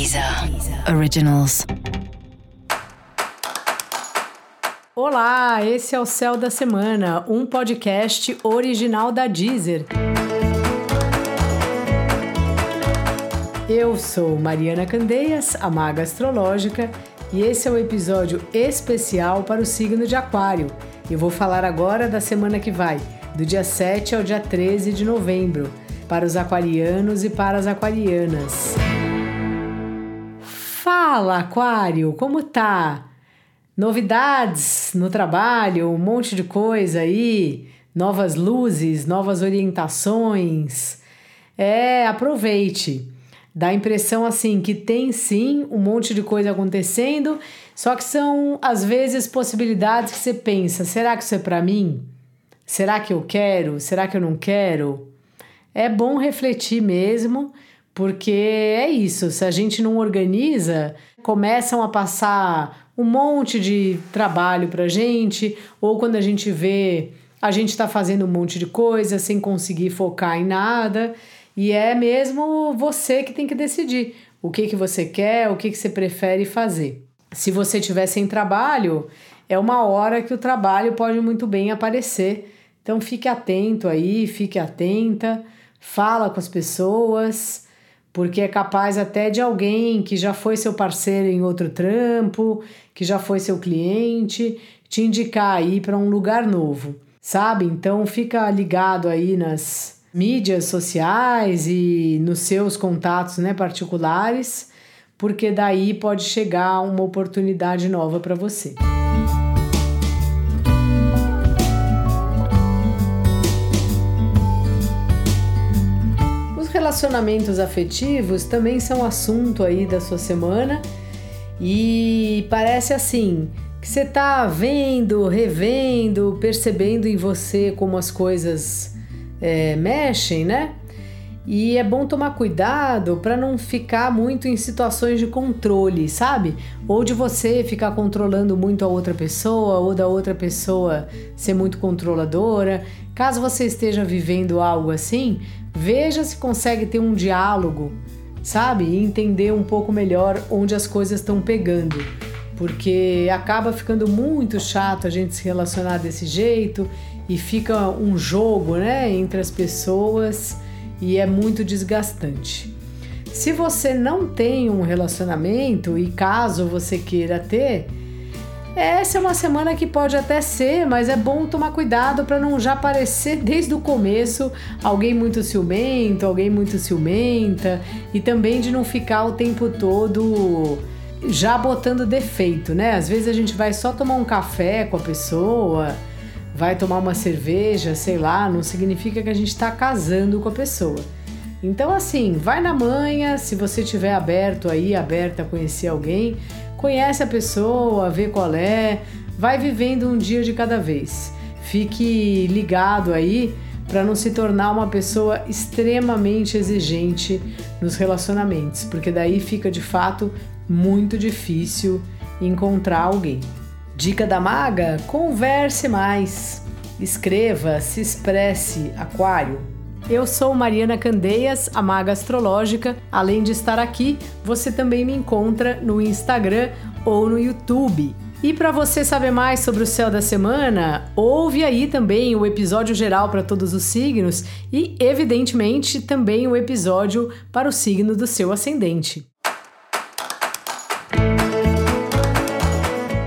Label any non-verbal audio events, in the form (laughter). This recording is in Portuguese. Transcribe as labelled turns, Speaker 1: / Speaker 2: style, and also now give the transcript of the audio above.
Speaker 1: Deezer Originals.
Speaker 2: Olá, esse é o Céu da Semana, um podcast original da Deezer. Eu sou Mariana Candeias, a maga astrológica, e esse é um episódio especial para o signo de Aquário. Eu vou falar agora da semana que vai, do dia 7 ao dia 13 de novembro, para os aquarianos e para as aquarianas. Fala, Aquário, como tá? Novidades no trabalho, um monte de coisa aí, novas luzes, novas orientações. É, aproveite. Dá a impressão assim que tem sim um monte de coisa acontecendo, só que são às vezes possibilidades que você pensa: será que isso é para mim? Será que eu quero? Será que eu não quero? É bom refletir mesmo, porque é isso, se a gente não organiza, começam a passar um monte de trabalho pra gente, ou quando a gente vê, a gente está fazendo um monte de coisa sem conseguir focar em nada. E é mesmo você que tem que decidir o que, que você quer, o que, que você prefere fazer. Se você estiver sem trabalho, é uma hora que o trabalho pode muito bem aparecer. Então fique atento aí, fique atenta, fala com as pessoas, porque é capaz até de alguém que já foi seu parceiro em outro trampo, que já foi seu cliente, te indicar aí para um lugar novo, sabe? Então fica ligado aí nas mídias sociais e nos seus contatos né, particulares, porque daí pode chegar uma oportunidade nova para você. Relacionamentos afetivos também são assunto aí da sua semana e parece assim que você está vendo, revendo, percebendo em você como as coisas é, mexem, né? E é bom tomar cuidado para não ficar muito em situações de controle, sabe? Ou de você ficar controlando muito a outra pessoa, ou da outra pessoa ser muito controladora. Caso você esteja vivendo algo assim, veja se consegue ter um diálogo, sabe? E entender um pouco melhor onde as coisas estão pegando. Porque acaba ficando muito chato a gente se relacionar desse jeito e fica um jogo né, entre as pessoas e é muito desgastante. Se você não tem um relacionamento e caso você queira ter, essa é uma semana que pode até ser, mas é bom tomar cuidado para não já parecer (laughs) desde o começo alguém muito ciumento, alguém muito ciumenta e também de não ficar o tempo todo já botando defeito, né? Às vezes a gente vai só tomar um café com a pessoa vai tomar uma cerveja, sei lá, não significa que a gente está casando com a pessoa. Então, assim, vai na manhã, se você tiver aberto aí, aberta a conhecer alguém, conhece a pessoa, vê qual é, vai vivendo um dia de cada vez. Fique ligado aí para não se tornar uma pessoa extremamente exigente nos relacionamentos, porque daí fica de fato muito difícil encontrar alguém. Dica da maga: converse mais. Escreva, se expresse, Aquário. Eu sou Mariana Candeias, a maga astrológica. Além de estar aqui, você também me encontra no Instagram ou no YouTube. E para você saber mais sobre o céu da semana, ouve aí também o episódio geral para todos os signos e, evidentemente, também o episódio para o signo do seu ascendente.